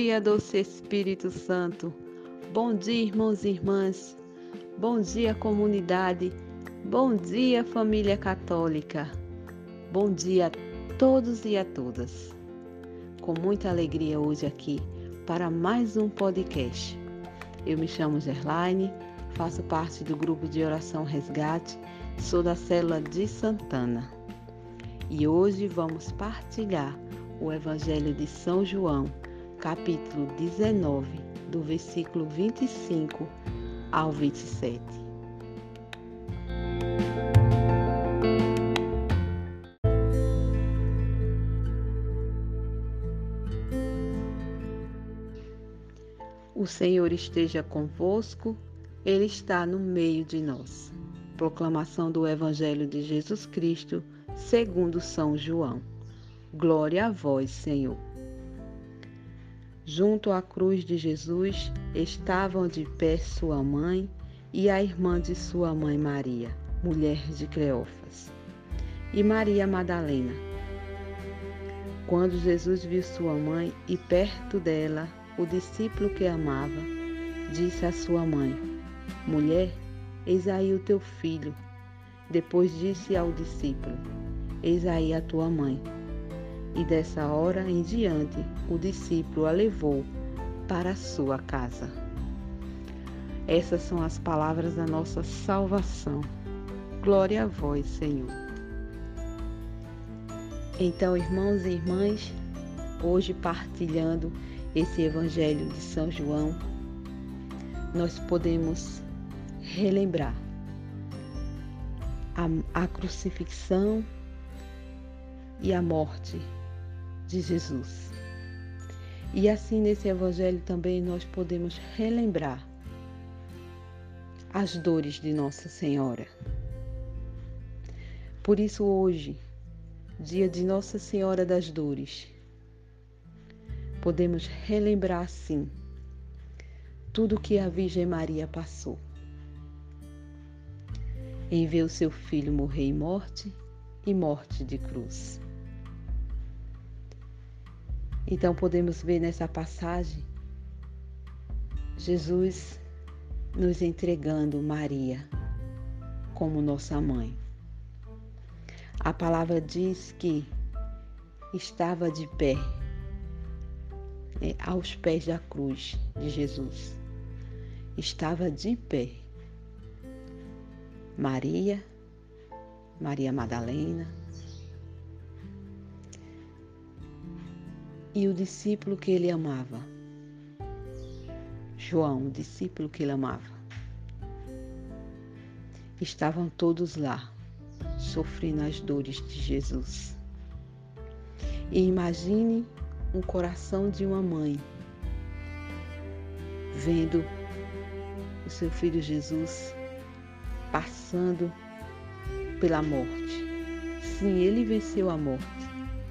dia, doce Espírito Santo. Bom dia, irmãos e irmãs. Bom dia, comunidade. Bom dia, família católica. Bom dia a todos e a todas. Com muita alegria hoje aqui para mais um podcast. Eu me chamo Gerlaine, faço parte do grupo de oração Resgate, sou da célula de Santana. E hoje vamos partilhar o Evangelho de São João capítulo 19, do versículo 25 ao 27. O Senhor esteja convosco, Ele está no meio de nós. Proclamação do Evangelho de Jesus Cristo, segundo São João. Glória a vós, Senhor. Junto à cruz de Jesus estavam de pé sua mãe e a irmã de sua mãe Maria, mulher de Cleófas, e Maria Madalena. Quando Jesus viu sua mãe e perto dela o discípulo que amava, disse à sua mãe: Mulher, eis aí o teu filho. Depois disse ao discípulo: Eis aí a tua mãe. E dessa hora em diante, o discípulo a levou para a sua casa. Essas são as palavras da nossa salvação. Glória a vós, Senhor. Então, irmãos e irmãs, hoje partilhando esse Evangelho de São João, nós podemos relembrar a, a crucifixão e a morte de Jesus. E assim nesse Evangelho também nós podemos relembrar as dores de Nossa Senhora. Por isso, hoje, dia de Nossa Senhora das Dores, podemos relembrar assim tudo que a Virgem Maria passou. Em ver o seu filho morrer em morte e morte de cruz. Então podemos ver nessa passagem Jesus nos entregando Maria como nossa mãe. A palavra diz que estava de pé né, aos pés da cruz de Jesus. Estava de pé. Maria, Maria Madalena, e o discípulo que ele amava. João, o discípulo que ele amava. Estavam todos lá, sofrendo as dores de Jesus. E imagine um coração de uma mãe vendo o seu filho Jesus passando pela morte. Sim, ele venceu a morte.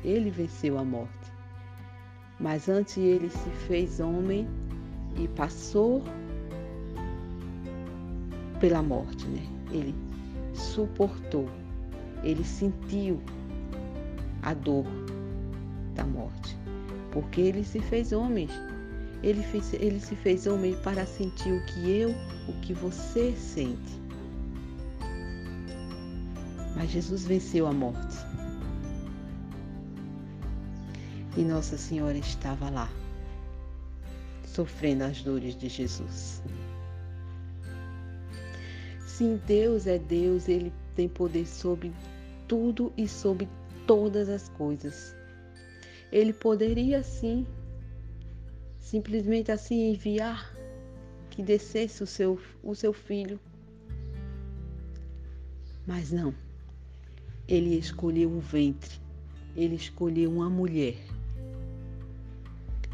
Ele venceu a morte. Mas antes ele se fez homem e passou pela morte, né? Ele suportou, ele sentiu a dor da morte, porque ele se fez homem. Ele, fez, ele se fez homem para sentir o que eu, o que você sente. Mas Jesus venceu a morte. E Nossa Senhora estava lá, sofrendo as dores de Jesus. Sim, Deus é Deus, Ele tem poder sobre tudo e sobre todas as coisas. Ele poderia sim, simplesmente assim enviar que descesse o seu, o seu filho. Mas não. Ele escolheu um ventre. Ele escolheu uma mulher.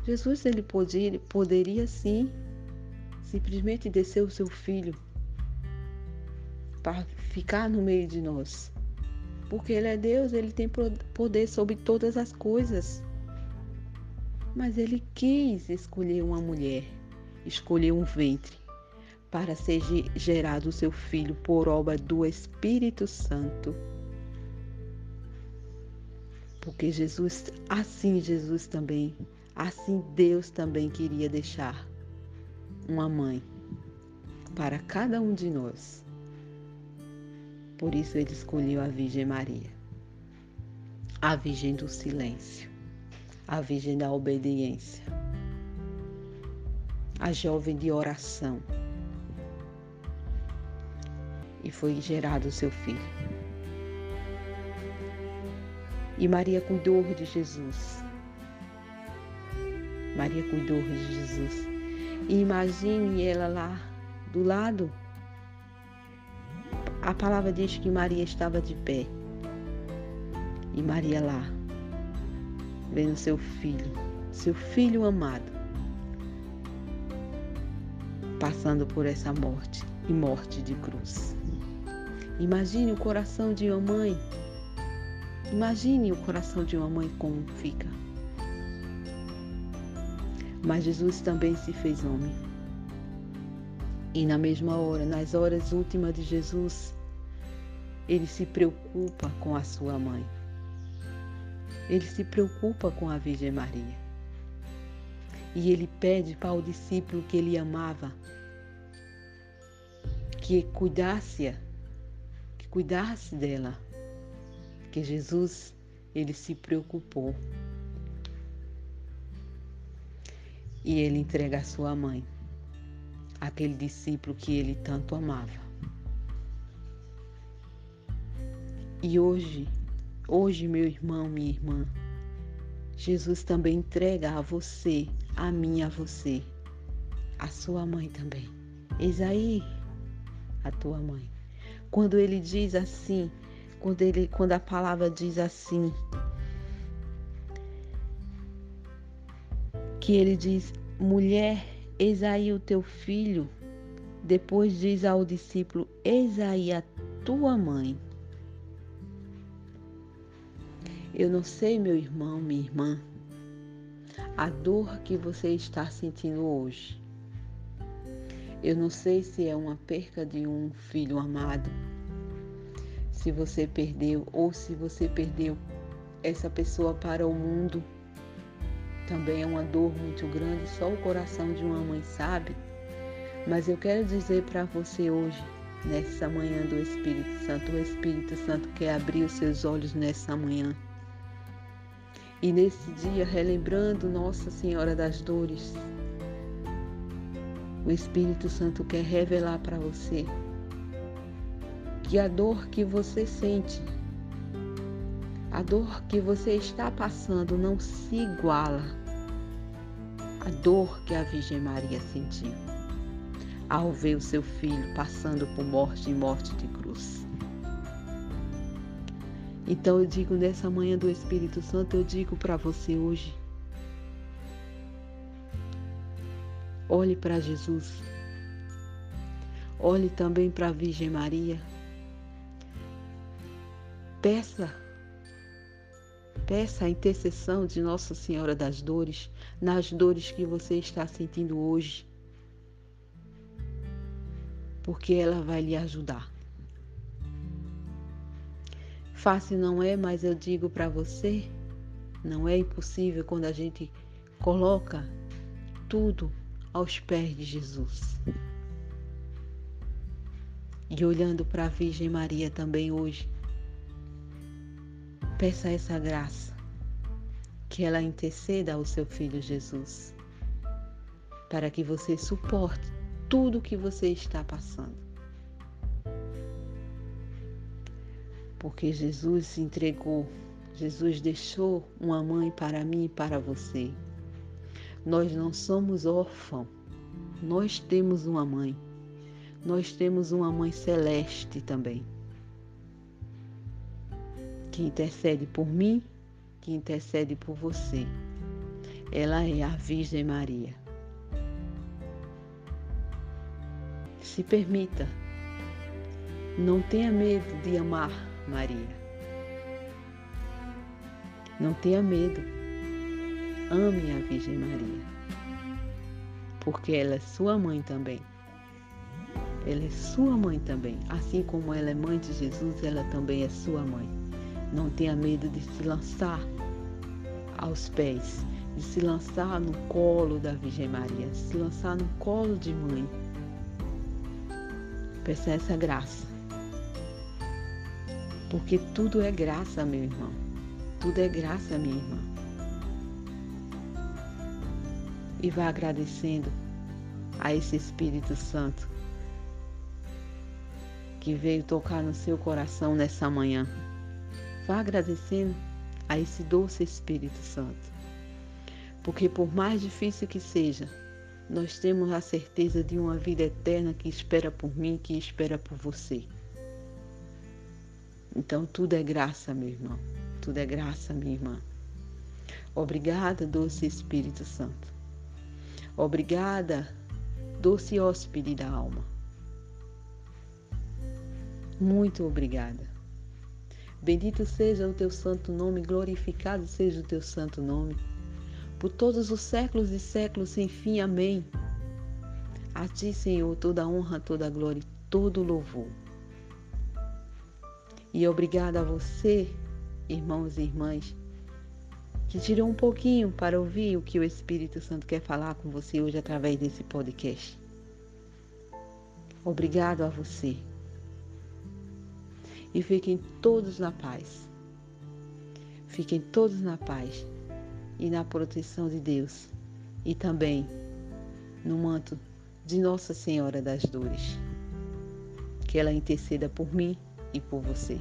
Jesus ele podia, poderia sim simplesmente descer o seu filho para ficar no meio de nós. Porque ele é Deus, ele tem poder sobre todas as coisas. Mas ele quis escolher uma mulher, escolher um ventre para ser gerado o seu filho por obra do Espírito Santo. Porque Jesus, assim Jesus também, assim Deus também queria deixar uma mãe para cada um de nós. Por isso ele escolheu a Virgem Maria, a Virgem do silêncio, a Virgem da obediência, a jovem de oração. E foi gerado o seu filho. E Maria cuidou de Jesus. Maria cuidou de Jesus. E imagine ela lá do lado a palavra diz que Maria estava de pé. E Maria lá, vendo seu filho, seu filho amado, passando por essa morte e morte de cruz. Imagine o coração de uma mãe. Imagine o coração de uma mãe como fica. Mas Jesus também se fez homem. E na mesma hora, nas horas últimas de Jesus, ele se preocupa com a sua mãe. Ele se preocupa com a Virgem Maria. E ele pede para o discípulo que ele amava que cuidasse, que cuidasse dela. Que Jesus, ele se preocupou. E ele entrega a sua mãe, aquele discípulo que ele tanto amava. E hoje, hoje, meu irmão, minha irmã, Jesus também entrega a você, a mim, a você, a sua mãe também. Eis aí a tua mãe. Quando ele diz assim, quando, ele, quando a palavra diz assim, que ele diz, mulher, eis aí o teu filho. Depois diz ao discípulo, eis aí a tua mãe. Eu não sei, meu irmão, minha irmã, a dor que você está sentindo hoje. Eu não sei se é uma perca de um filho amado, se você perdeu ou se você perdeu essa pessoa para o mundo. Também é uma dor muito grande, só o coração de uma mãe sabe. Mas eu quero dizer para você hoje, nessa manhã do Espírito Santo, o Espírito Santo quer abrir os seus olhos nessa manhã e nesse dia, relembrando Nossa Senhora das Dores, o Espírito Santo quer revelar para você que a dor que você sente, a dor que você está passando não se iguala à dor que a Virgem Maria sentiu ao ver o seu filho passando por morte e morte de cruz. Então eu digo nessa manhã do Espírito Santo, eu digo para você hoje: olhe para Jesus, olhe também para a Virgem Maria, peça, peça a intercessão de Nossa Senhora das Dores nas dores que você está sentindo hoje, porque ela vai lhe ajudar. Fácil não é, mas eu digo para você, não é impossível quando a gente coloca tudo aos pés de Jesus. E olhando para a Virgem Maria também hoje, Peça essa graça, que ela interceda ao seu filho Jesus, para que você suporte tudo que você está passando. Porque Jesus se entregou, Jesus deixou uma mãe para mim e para você. Nós não somos órfãos, nós temos uma mãe. Nós temos uma mãe celeste também, que intercede por mim, que intercede por você. Ela é a Virgem Maria. Se permita, não tenha medo de amar Maria. Não tenha medo. Ame a Virgem Maria, porque ela é sua mãe também. Ela é sua mãe também. Assim como ela é mãe de Jesus, ela também é sua mãe. Não tenha medo de se lançar aos pés, de se lançar no colo da Virgem Maria, de se lançar no colo de mãe. Peça essa graça. Porque tudo é graça, meu irmão. Tudo é graça, minha irmã. E vá agradecendo a esse Espírito Santo que veio tocar no seu coração nessa manhã. Vá agradecendo a esse doce Espírito Santo. Porque por mais difícil que seja, nós temos a certeza de uma vida eterna que espera por mim, que espera por você. Então tudo é graça, meu irmão. Tudo é graça, minha irmã. Obrigada, doce Espírito Santo. Obrigada, doce hóspede da alma. Muito obrigada. Bendito seja o teu santo nome, glorificado seja o teu santo nome, por todos os séculos e séculos sem fim. Amém. A ti, Senhor, toda honra, toda glória e todo louvor. E obrigada a você, irmãos e irmãs, que tirou um pouquinho para ouvir o que o Espírito Santo quer falar com você hoje através desse podcast. Obrigado a você e fiquem todos na paz. Fiquem todos na paz e na proteção de Deus e também no manto de Nossa Senhora das Dores. Que ela interceda por mim e por você.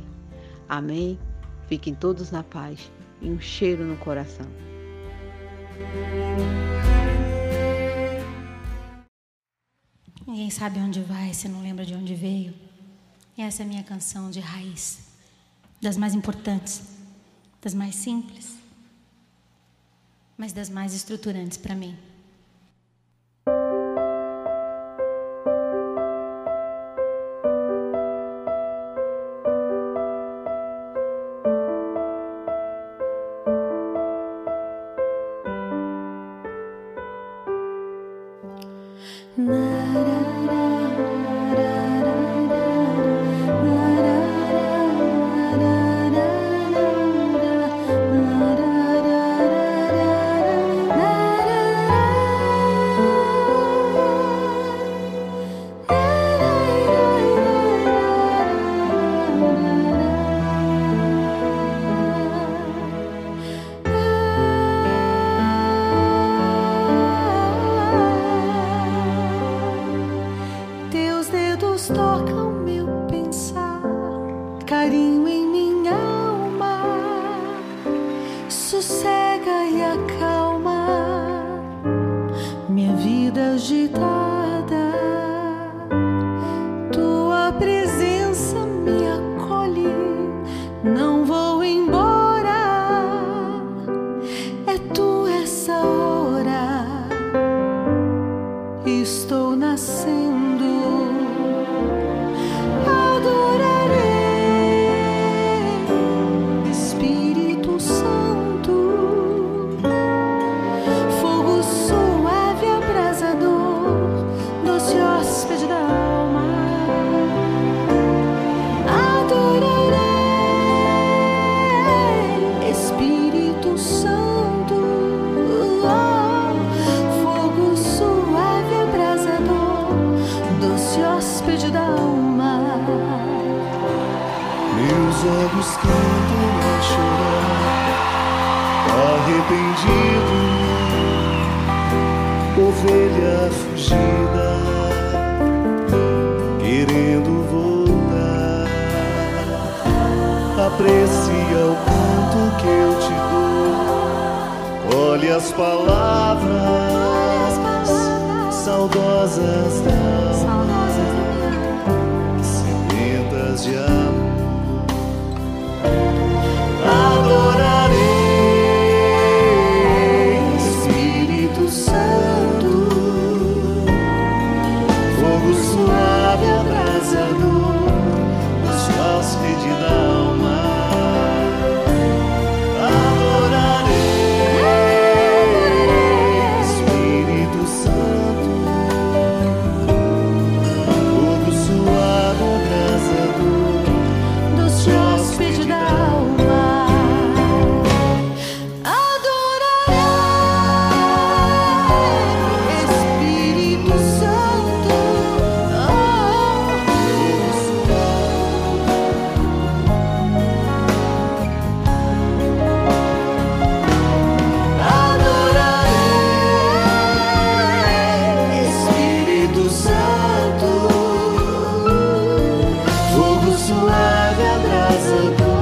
Amém. Fiquem todos na paz e um cheiro no coração. Ninguém sabe onde vai se não lembra de onde veio. Essa é a minha canção de raiz, das mais importantes, das mais simples, mas das mais estruturantes para mim. Olhos cantam a chorar, arrependido, ovelha fugida, querendo voltar. Aprecia o canto que eu te dou, olhe as palavras saudosas da suave abraça